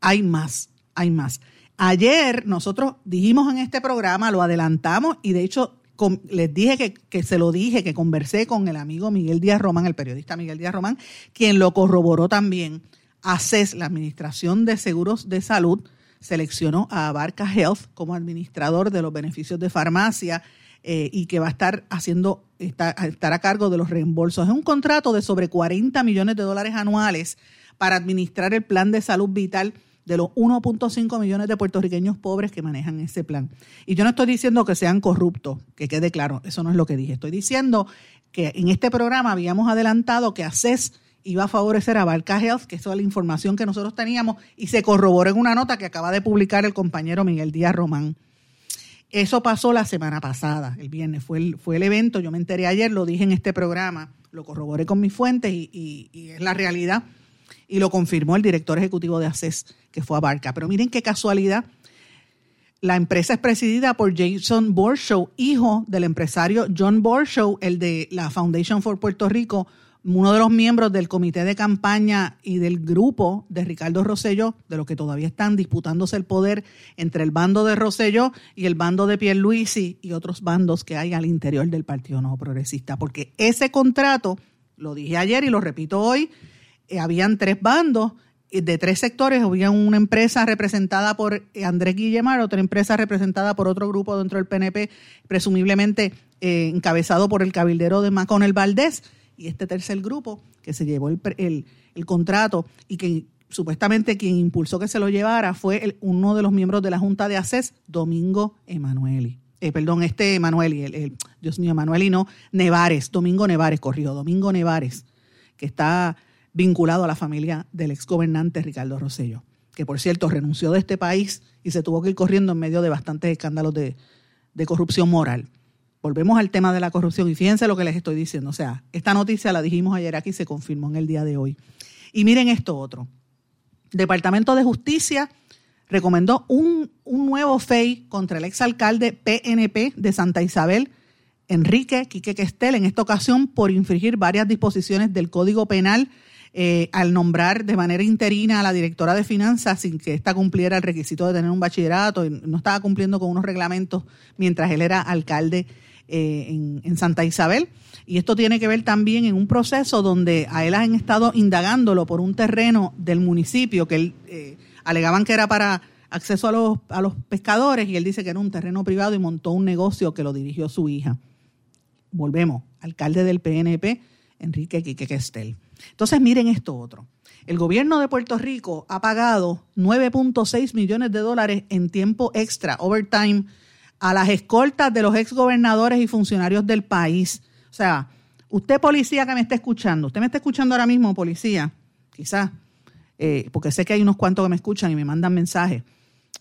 Hay más, hay más. Ayer nosotros dijimos en este programa, lo adelantamos y de hecho les dije que, que, se lo dije, que conversé con el amigo Miguel Díaz Román, el periodista Miguel Díaz Román, quien lo corroboró también. ACES, la Administración de Seguros de Salud, seleccionó a Abarca Health como administrador de los beneficios de farmacia eh, y que va a estar haciendo, está, estar a cargo de los reembolsos. Es un contrato de sobre 40 millones de dólares anuales para administrar el plan de salud vital de los 1.5 millones de puertorriqueños pobres que manejan ese plan. Y yo no estoy diciendo que sean corruptos, que quede claro, eso no es lo que dije. Estoy diciendo que en este programa habíamos adelantado que ACES iba a favorecer a Barca Health, que eso es la información que nosotros teníamos, y se corroboró en una nota que acaba de publicar el compañero Miguel Díaz Román. Eso pasó la semana pasada, el viernes, fue el, fue el evento, yo me enteré ayer, lo dije en este programa, lo corroboré con mis fuentes y, es la realidad, y lo confirmó el director ejecutivo de ACES, que fue a Barca. Pero miren qué casualidad, la empresa es presidida por Jason Borshow, hijo del empresario John Borshow, el de la Foundation for Puerto Rico, uno de los miembros del comité de campaña y del grupo de Ricardo Rosselló, de los que todavía están disputándose el poder entre el bando de Rosselló y el bando de Pierluisi y otros bandos que hay al interior del Partido Nuevo Progresista. Porque ese contrato, lo dije ayer y lo repito hoy, habían tres bandos eh, de tres sectores, había una empresa representada por Andrés Guillemar, otra empresa representada por otro grupo dentro del PNP, presumiblemente eh, encabezado por el cabildero de Maconel Valdés, y este tercer grupo que se llevó el, contrato y que supuestamente quien impulsó que se lo llevara fue uno de los miembros de la Junta de ACES, Domingo Emanueli. Eh, perdón, este Emanueli, el, Dios mío, Emanueli no, Nevares, Domingo Nevares, corrió, Domingo Nevares, que está vinculado a la familia del exgobernante Ricardo Rosello, que por cierto renunció de este país y se tuvo que ir corriendo en medio de bastantes escándalos de corrupción moral. Volvemos al tema de la corrupción y fíjense lo que les estoy diciendo. O sea, esta noticia la dijimos ayer aquí y se confirmó en el día de hoy. Y miren esto otro. Departamento de Justicia recomendó un, nuevo FEI contra el exalcalde PNP de Santa Isabel, Enrique Quique Questel, en esta ocasión por infringir varias disposiciones del Código Penal eh, al nombrar de manera interina a la directora de finanzas sin que ésta cumpliera el requisito de tener un bachillerato y no estaba cumpliendo con unos reglamentos mientras él era alcalde eh, en, Santa Isabel. Y esto tiene que ver también en un proceso donde a él han estado indagándolo por un terreno del municipio que él eh, alegaban que era para acceso a los, a los pescadores y él dice que era un terreno privado y montó un negocio que lo dirigió su hija. Volvemos, alcalde del PNP, Enrique Quique Questel. Entonces miren esto otro. El gobierno de Puerto Rico ha pagado 9.6 millones de dólares en tiempo extra, overtime, a las escoltas de los exgobernadores y funcionarios del país. O sea, usted policía que me está escuchando, usted me está escuchando ahora mismo, policía, quizás, eh, porque sé que hay unos cuantos que me escuchan y me mandan mensajes.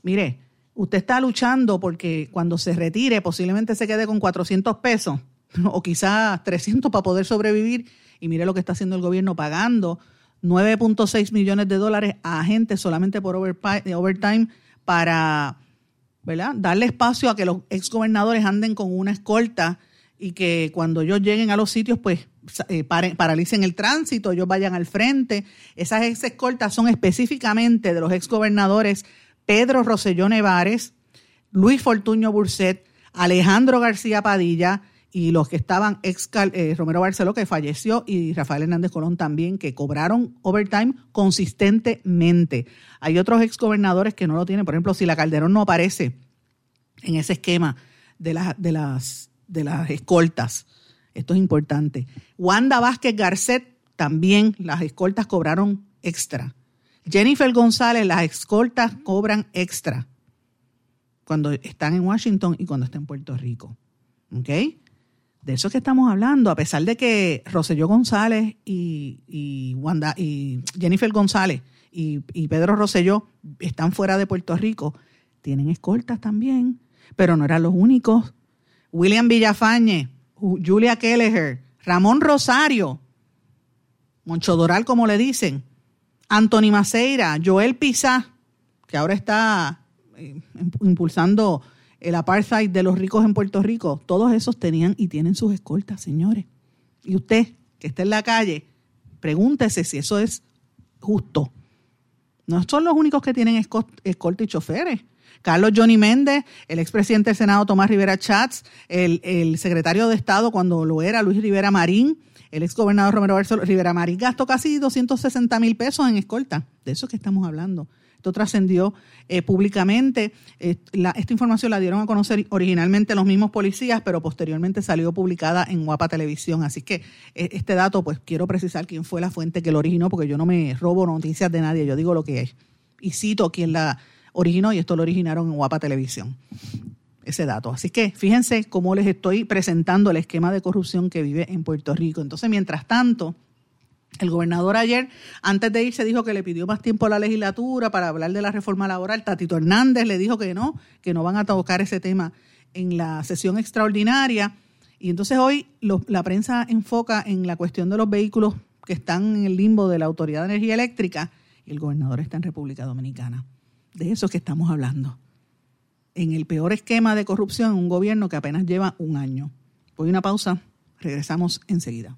Mire, usted está luchando porque cuando se retire posiblemente se quede con 400 pesos o quizás 300 para poder sobrevivir. Y mire lo que está haciendo el gobierno pagando 9.6 millones de dólares a agentes solamente por overtime para ¿verdad? Darle espacio a que los exgobernadores anden con una escolta y que cuando ellos lleguen a los sitios, pues eh, paralicen el tránsito, ellos vayan al frente. Esas ex escoltas son específicamente de los exgobernadores Pedro Rosselló Nevares, Luis Fortuño Burset, Alejandro García Padilla y los que estaban ex eh, Romero Barceló, que falleció, y Rafael Hernández Colón también, que cobraron overtime consistentemente. Hay otros exgobernadores que no lo tienen. Por ejemplo, si la Calderón no aparece en ese esquema de, de, las, de las escoltas, esto es importante. Wanda Vázquez Garcet, también las escoltas cobraron extra. Jennifer González, las escoltas cobran extra cuando están en Washington y cuando están en Puerto Rico. ¿Ok? De eso que estamos hablando, a pesar de que Roselló González y, y Jennifer González y, Pedro Roselló están fuera de Puerto Rico, tienen escoltas también, pero no eran los únicos. William Villafañe, Julia Kelleher, Ramón Rosario, Moncho Doral, como le dicen, Anthony Maceira, Joel Pizá, que ahora está eh, impulsando el apartheid de los ricos en Puerto Rico, todos esos tenían y tienen sus escoltas, señores. Y usted, que está en la calle, pregúntese si eso es justo. No son los únicos que tienen escolta y choferes. Carlos Johnny Méndez, el expresidente del Senado Tomás Rivera Chats, el, secretario de Estado cuando lo era Luis Rivera Marín, el ex gobernador Romero Barceló, Rivera Marín gastó casi 260 mil pesos en escolta. De eso es que estamos hablando. Esto trascendió eh, públicamente. Esta información la dieron a conocer originalmente los mismos policías, pero posteriormente salió publicada en Guapa Televisión. Así que eh, este dato, pues quiero precisar quién fue la fuente que lo originó, porque yo no me robo noticias de nadie, yo digo lo que es. Y cito quién la originó y esto lo originaron en Guapa Televisión ese dato. Así que fíjense cómo les estoy presentando el esquema de corrupción que vive en Puerto Rico. Entonces, mientras tanto, el gobernador ayer, antes de irse, dijo que le pidió más tiempo a la legislatura para hablar de la reforma laboral. Tatito Hernández le dijo que no, que no van a tocar ese tema en la sesión extraordinaria. Y entonces hoy la prensa enfoca en la cuestión de los vehículos que están en el limbo de la Autoridad de Energía Eléctrica y el gobernador está en República Dominicana. De eso es que estamos hablando en el peor esquema de corrupción un gobierno que apenas lleva un año. Voy a una pausa, regresamos enseguida.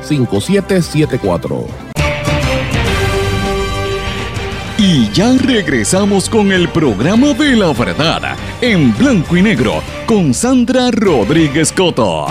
939-336-5774. Y ya regresamos con el programa de la verdad, en blanco y negro, con Sandra Rodríguez Coto.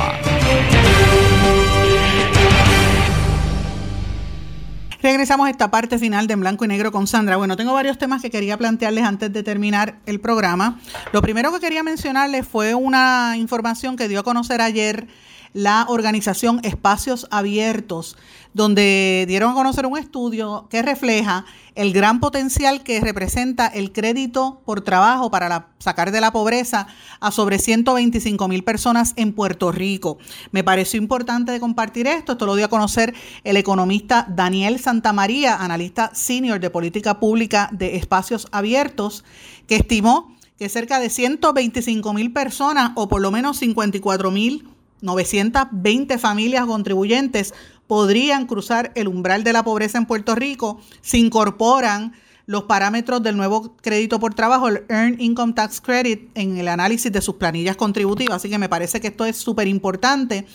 Regresamos a esta parte final de En Blanco y Negro con Sandra. Bueno, tengo varios temas que quería plantearles antes de terminar el programa. Lo primero que quería mencionarles fue una información que dio a conocer ayer la organización Espacios Abiertos, donde dieron a conocer un estudio que refleja el gran potencial que representa el crédito por trabajo para sacar de la pobreza a sobre 125 mil personas en Puerto Rico. Me pareció importante de compartir esto. Esto lo dio a conocer el economista Daniel Santamaría, analista senior de política pública de espacios abiertos, que estimó que cerca de 125 mil personas o por lo menos 54 mil 920 familias contribuyentes podrían cruzar el umbral de la pobreza en Puerto Rico si incorporan los parámetros del nuevo crédito por trabajo, el Earned Income Tax Credit, en el análisis de sus planillas contributivas. Así que me parece que esto es súper importante.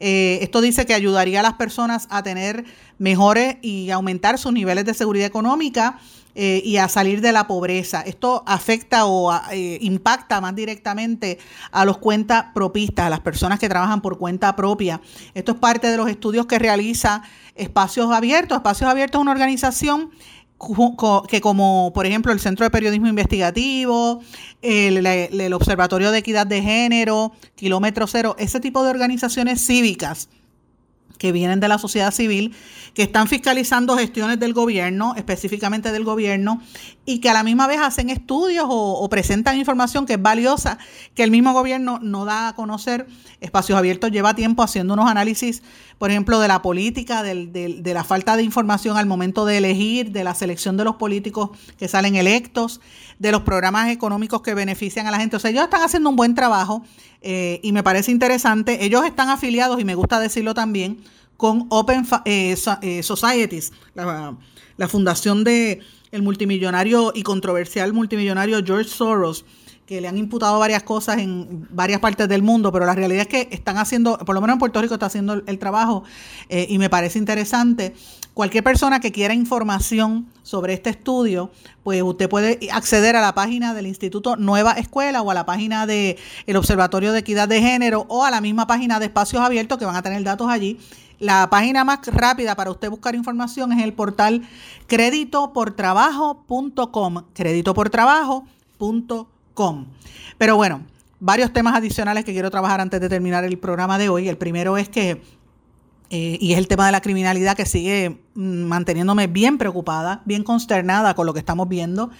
Eh, esto dice que ayudaría a las personas a tener mejores y aumentar sus niveles de seguridad económica eh, y a salir de la pobreza. Esto afecta o eh, impacta más directamente a los cuentas propistas, a las personas que trabajan por cuenta propia. Esto es parte de los estudios que realiza Espacios Abiertos. Espacios Abiertos es una organización que como por ejemplo el Centro de Periodismo Investigativo, el, el, Observatorio de Equidad de Género, Kilómetro Cero, ese tipo de organizaciones cívicas que vienen de la sociedad civil, que están fiscalizando gestiones del gobierno, específicamente del gobierno, y que a la misma vez hacen estudios o, presentan información que es valiosa, que el mismo gobierno no da a conocer. Espacios Abiertos lleva tiempo haciendo unos análisis, por ejemplo, de la política, de la falta de información al momento de elegir, de la selección de los políticos que salen electos, de los programas económicos que benefician a la gente. O sea, ellos están haciendo un buen trabajo eh, y me parece interesante. Ellos están afiliados, y me gusta decirlo también, con Open eh, eh, Societies, la, la fundación de el multimillonario y controversial multimillonario George Soros, que le han imputado varias cosas en varias partes del mundo, pero la realidad es que están haciendo, por lo menos en Puerto Rico está haciendo el, trabajo y me parece interesante. Cualquier persona que quiera información sobre este estudio, pues usted puede acceder a la página del Instituto Nueva Escuela o a la página del Observatorio de Equidad de Género o a la misma página de Espacios Abiertos que van a tener datos allí. La página más rápida para usted buscar información es el portal creditoportrabajo.com, creditoportrabajo.com. Pero bueno, varios temas adicionales que quiero trabajar antes de terminar el programa de hoy. El primero es que eh, y es el tema de la criminalidad que sigue mm, manteniéndome bien preocupada, bien consternada con lo que estamos viendo.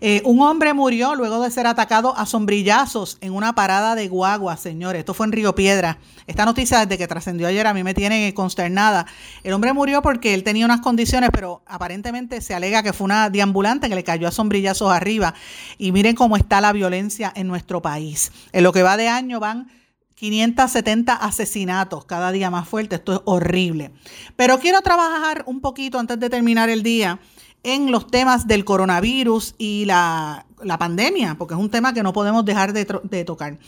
Eh, un hombre murió luego de ser atacado a sombrillazos en una parada de guagua, señores. Esto fue en Río Piedra. Esta noticia desde que trascendió ayer a mí me tiene consternada. El hombre murió porque él tenía unas condiciones, pero aparentemente se alega que fue una deambulante que le cayó a sombrillazos arriba. Y miren cómo está la violencia en nuestro país. En lo que va de año van 570 asesinatos cada día más fuerte. Esto es horrible. Pero quiero trabajar un poquito antes de terminar el día en los temas del coronavirus y la, pandemia, porque es un tema que no podemos dejar de, tocar.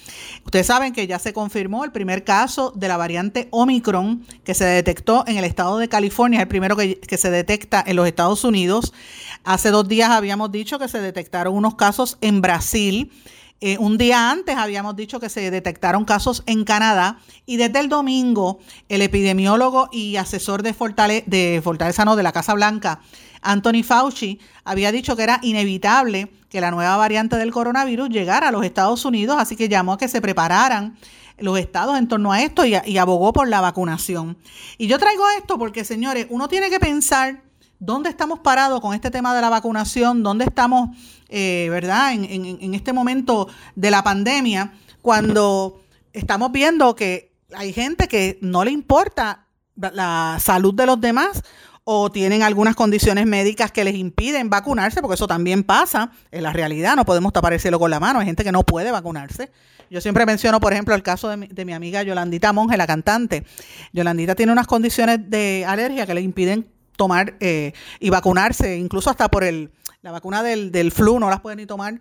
Ustedes saben que ya se confirmó el primer caso de la variante Omicron que se detectó en el estado de California, el primero que, que se detecta en los Estados Unidos. Hace dos días habíamos dicho que se detectaron unos casos en Brasil eh, un día antes habíamos dicho que se detectaron casos en Canadá y desde el domingo el epidemiólogo y asesor de, de Fortaleza, no, de la Casa Blanca, Anthony Fauci, había dicho que era inevitable que la nueva variante del coronavirus llegara a los Estados Unidos, así que llamó a que se prepararan los estados en torno a esto y abogó por la vacunación. Y yo traigo esto porque, señores, uno tiene que pensar dónde estamos parados con este tema de la vacunación, dónde estamos eh, ¿verdad? En, en, este momento de la pandemia, cuando estamos viendo que hay gente que no le importa la salud de los demás o tienen algunas condiciones médicas que les impiden vacunarse, porque eso también pasa en la realidad, no podemos tapar el cielo con la mano, hay gente que no puede vacunarse. Yo siempre menciono, por ejemplo, el caso de mi, de mi amiga Yolandita Monge, la cantante. Yolandita tiene unas condiciones de alergia que le impiden tomar eh, y vacunarse, incluso hasta por el, la vacuna del, del flu no las puede ni tomar.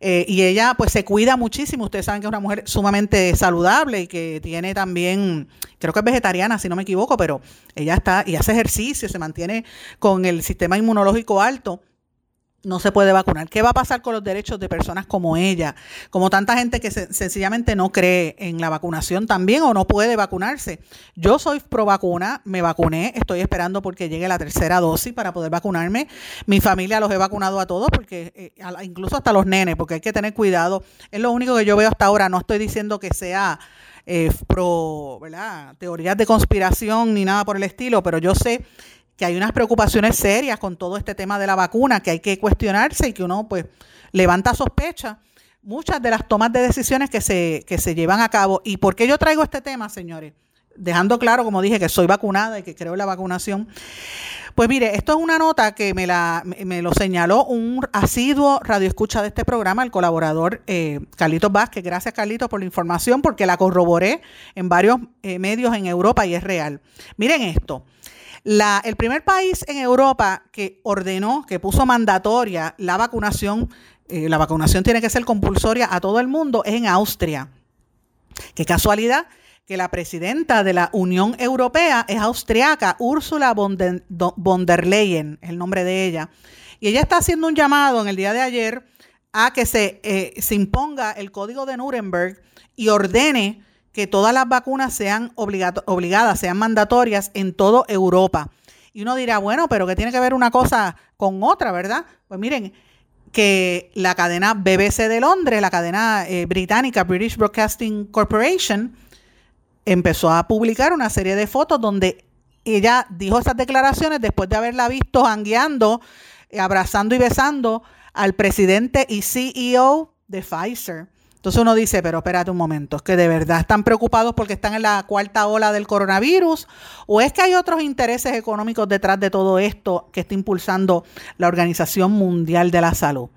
Eh, y ella pues se cuida muchísimo. Ustedes saben que es una mujer sumamente saludable y que tiene también, creo que es vegetariana, si no me equivoco, pero ella está y hace ejercicio, se mantiene con el sistema inmunológico alto no se puede vacunar. ¿Qué va a pasar con los derechos de personas como ella? Como tanta gente que sencillamente no cree en la vacunación también o no puede vacunarse. Yo soy pro vacuna, me vacuné, estoy esperando porque llegue la tercera dosis para poder vacunarme. Mi familia los he vacunado a todos, porque eh, incluso hasta los nenes, porque hay que tener cuidado. Es lo único que yo veo hasta ahora. No estoy diciendo que sea eh, pro, ¿verdad? Teorías de conspiración ni nada por el estilo, pero yo sé que hay unas preocupaciones serias con todo este tema de la vacuna, que hay que cuestionarse y que uno pues levanta sospecha muchas de las tomas de decisiones que se, que se llevan a cabo. ¿Y por qué yo traigo este tema, señores? Dejando claro, como dije, que soy vacunada y que creo en la vacunación. Pues mire, esto es una nota que me, la, me lo señaló un asiduo radioescucha de este programa, el colaborador eh, Carlitos Vázquez. Gracias, Carlitos, por la información, porque la corroboré en varios eh, medios en Europa y es real. Miren esto el primer país en Europa que ordenó, que puso mandatoria la vacunación, eh, la vacunación tiene que ser compulsoria a todo el mundo, es en Austria. Qué casualidad que la presidenta de la Unión Europea es austriaca, Ursula von der, Leyen, el nombre de ella. Y ella está haciendo un llamado en el día de ayer a que se, eh, se imponga el código de Nuremberg y ordene que todas las vacunas sean obligadas, sean mandatorias en toda Europa. Y uno dirá, bueno, pero que tiene que ver una cosa con otra, ¿verdad? Pues miren, que la cadena BBC de Londres, la cadena eh, británica British Broadcasting Corporation, empezó a publicar una serie de fotos donde ella dijo esas declaraciones después de haberla visto jangueando, eh, abrazando y besando al presidente y CEO de Pfizer. Entonces uno dice, pero espérate un momento, ¿es que de verdad están preocupados porque están en la cuarta ola del coronavirus? ¿O es que hay otros intereses económicos detrás de todo esto que está impulsando la Organización Mundial de la Salud?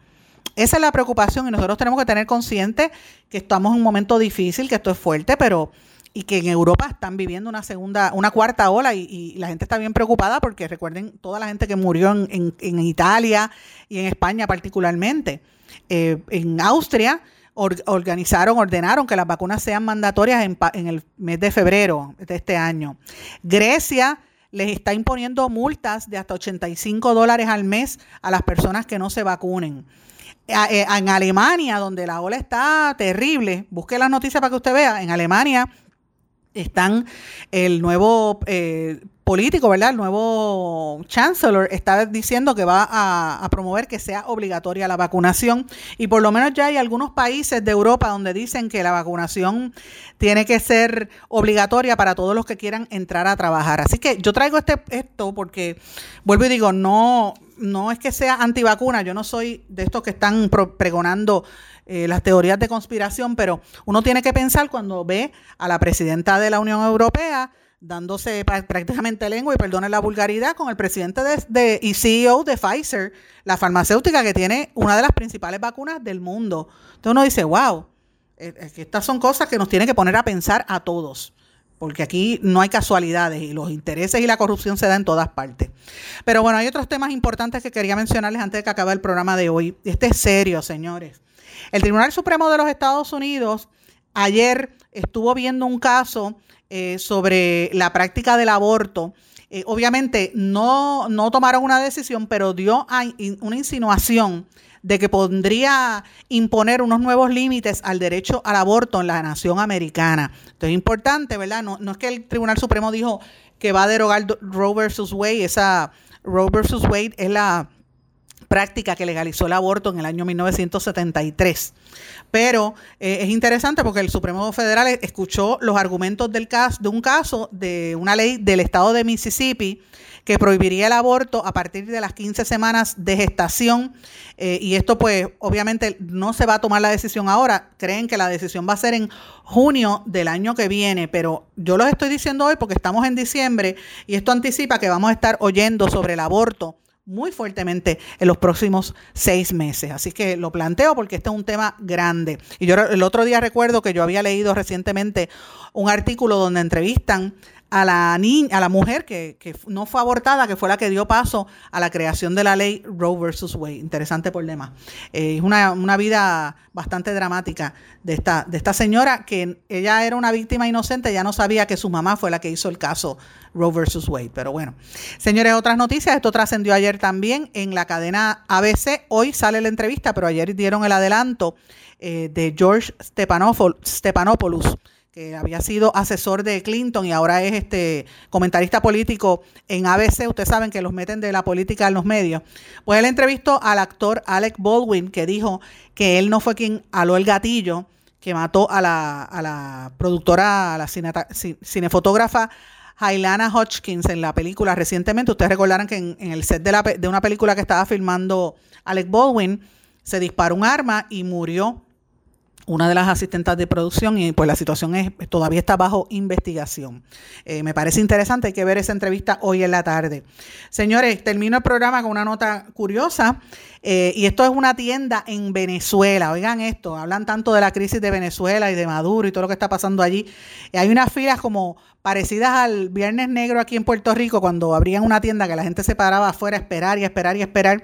Esa es la preocupación y nosotros tenemos que tener consciente que estamos en un momento difícil, que esto es fuerte, pero y que en Europa están viviendo una segunda, una cuarta ola y, la gente está bien preocupada porque recuerden toda la gente que murió en, en, Italia y en España particularmente. Eh, en Austria organizaron, ordenaron que las vacunas sean mandatorias en, el mes de febrero de este año. Grecia les está imponiendo multas de hasta 85 dólares al mes a las personas que no se vacunen. Eh, en Alemania, donde la ola está terrible, busque las noticias para que usted vea, en Alemania están el nuevo eh, político, ¿verdad? El nuevo chancellor está diciendo que va a, promover que sea obligatoria la vacunación y por lo menos ya hay algunos países de Europa donde dicen que la vacunación tiene que ser obligatoria para todos los que quieran entrar a trabajar. Así que yo traigo este esto porque vuelvo y digo, no no es que sea antivacuna, yo no soy de estos que están pregonando eh, las teorías de conspiración, pero uno tiene que pensar cuando ve a la presidenta de la Unión Europea dándose prácticamente lengua y perdone la vulgaridad con el presidente de, y CEO de Pfizer, la farmacéutica que tiene una de las principales vacunas del mundo. Entonces uno dice, wow, eh, estas son cosas que nos tienen que poner a pensar a todos, porque aquí no hay casualidades y los intereses y la corrupción se dan en todas partes. Pero bueno, hay otros temas importantes que quería mencionarles antes de que acabe el programa de hoy. Este es serio, señores. El Tribunal Supremo de los Estados Unidos ayer estuvo viendo un caso eh, sobre la práctica del aborto. Eh, obviamente no, no tomaron una decisión, pero dio una insinuación de que podría imponer unos nuevos límites al derecho al aborto en la nación americana. Esto es importante, ¿verdad? No, no es que el Tribunal Supremo dijo que va a derogar Roe versus Wade, esa Roe versus Wade es la práctica que legalizó el aborto en el año 1973. Pero eh, es interesante porque el Supremo Federal escuchó los argumentos del caso, de un caso de una ley del estado de Mississippi que prohibiría el aborto a partir de las 15 semanas de gestación. Eh, y esto pues obviamente no se va a tomar la decisión ahora. Creen que la decisión va a ser en junio del año que viene. Pero yo los estoy diciendo hoy porque estamos en diciembre y esto anticipa que vamos a estar oyendo sobre el aborto muy fuertemente en los próximos seis meses. Así que lo planteo porque este es un tema grande. Y yo el otro día recuerdo que yo había leído recientemente un artículo donde entrevistan a la niña, a la mujer que, no fue abortada, que fue la que dio paso a la creación de la ley Roe versus Wade. Interesante por demás. Eh, es una, una, vida bastante dramática de esta, de esta señora que ella era una víctima inocente, ya no sabía que su mamá fue la que hizo el caso Roe versus Wade. Pero bueno, señores, otras noticias. Esto trascendió ayer también en la cadena ABC. Hoy sale la entrevista, pero ayer dieron el adelanto eh, de George Stephanopoulos que había sido asesor de Clinton y ahora es este comentarista político en ABC. Ustedes saben que los meten de la política en los medios. Pues él entrevistó al actor Alec Baldwin, que dijo que él no fue quien aló el gatillo que mató a la, a la productora, a la cinefotógrafa Hailana Hodgkins en la película recientemente. Ustedes recordarán que en, el set de, la, de una película que estaba filmando Alec Baldwin se disparó un arma y murió una de las asistentes de producción y pues la situación es todavía está bajo investigación. Eh, me parece interesante, hay que ver esa entrevista hoy en la tarde. Señores, termino el programa con una nota curiosa eh, y esto es una tienda en Venezuela. Oigan esto, hablan tanto de la crisis de Venezuela y de Maduro y todo lo que está pasando allí. hay unas filas como parecidas al Viernes Negro aquí en Puerto Rico, cuando abrían una tienda que la gente se paraba afuera a esperar y esperar y esperar,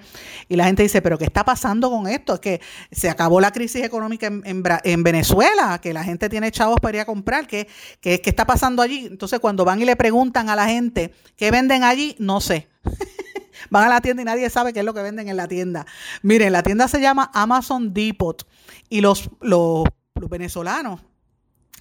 y la gente dice, pero ¿qué está pasando con esto? Es que se acabó la crisis económica en, Venezuela, que la gente tiene chavos para ir a comprar, ¿qué, qué, qué está pasando allí? Entonces cuando van y le preguntan a la gente qué venden allí, no sé. Van a la tienda y nadie sabe qué es lo que venden en la tienda. Miren, la tienda se llama Amazon Depot y los, los, los venezolanos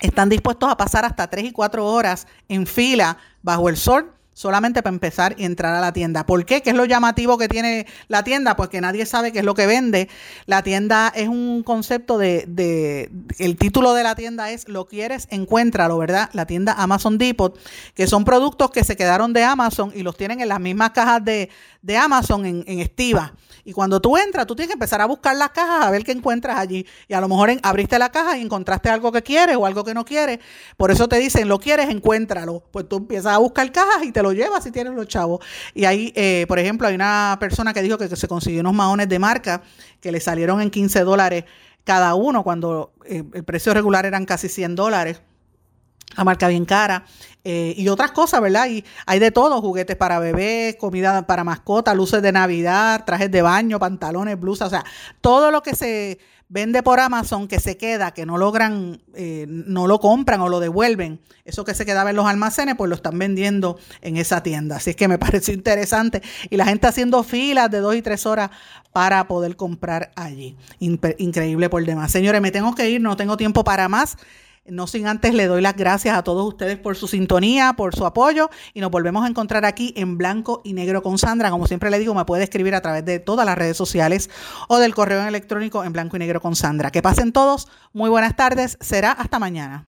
están dispuestos a pasar hasta 3 y 4 horas en fila bajo el sol solamente para empezar y entrar a la tienda. ¿Por qué? ¿Qué es lo llamativo que tiene la tienda? Pues que nadie sabe qué es lo que vende. La tienda es un concepto de, de el título de la tienda es Lo quieres, encuéntralo, ¿verdad? La tienda Amazon Depot, que son productos que se quedaron de Amazon y los tienen en las mismas cajas de, de Amazon en, en Estiva. Y cuando tú entras, tú tienes que empezar a buscar las cajas a ver qué encuentras allí. Y a lo mejor abriste la caja y encontraste algo que quieres o algo que no quieres. Por eso te dicen, lo quieres, encuéntralo. Pues tú empiezas a buscar cajas y te lo llevas si tienes los chavos. Y ahí, eh, por ejemplo, hay una persona que dijo que, se consiguió unos maones de marca que le salieron en 15 dólares cada uno cuando eh, el precio regular eran casi 100 dólares la marca bien cara eh, y otras cosas, ¿verdad? Y hay de todo, juguetes para bebés, comida para mascotas, luces de Navidad, trajes de baño, pantalones, blusas, o sea, todo lo que se vende por Amazon que se queda, que no logran, eh, no lo compran o lo devuelven, eso que se quedaba en los almacenes, pues lo están vendiendo en esa tienda. Así es que me pareció interesante y la gente haciendo filas de dos y tres horas para poder comprar allí. Increíble por demás. Señores, me tengo que ir, no tengo tiempo para más. No sin antes le doy las gracias a todos ustedes por su sintonía, por su apoyo y nos volvemos a encontrar aquí en blanco y negro con Sandra. Como siempre le digo, me puede escribir a través de todas las redes sociales o del correo electrónico en blanco y negro con Sandra. Que pasen todos, muy buenas tardes, será hasta mañana.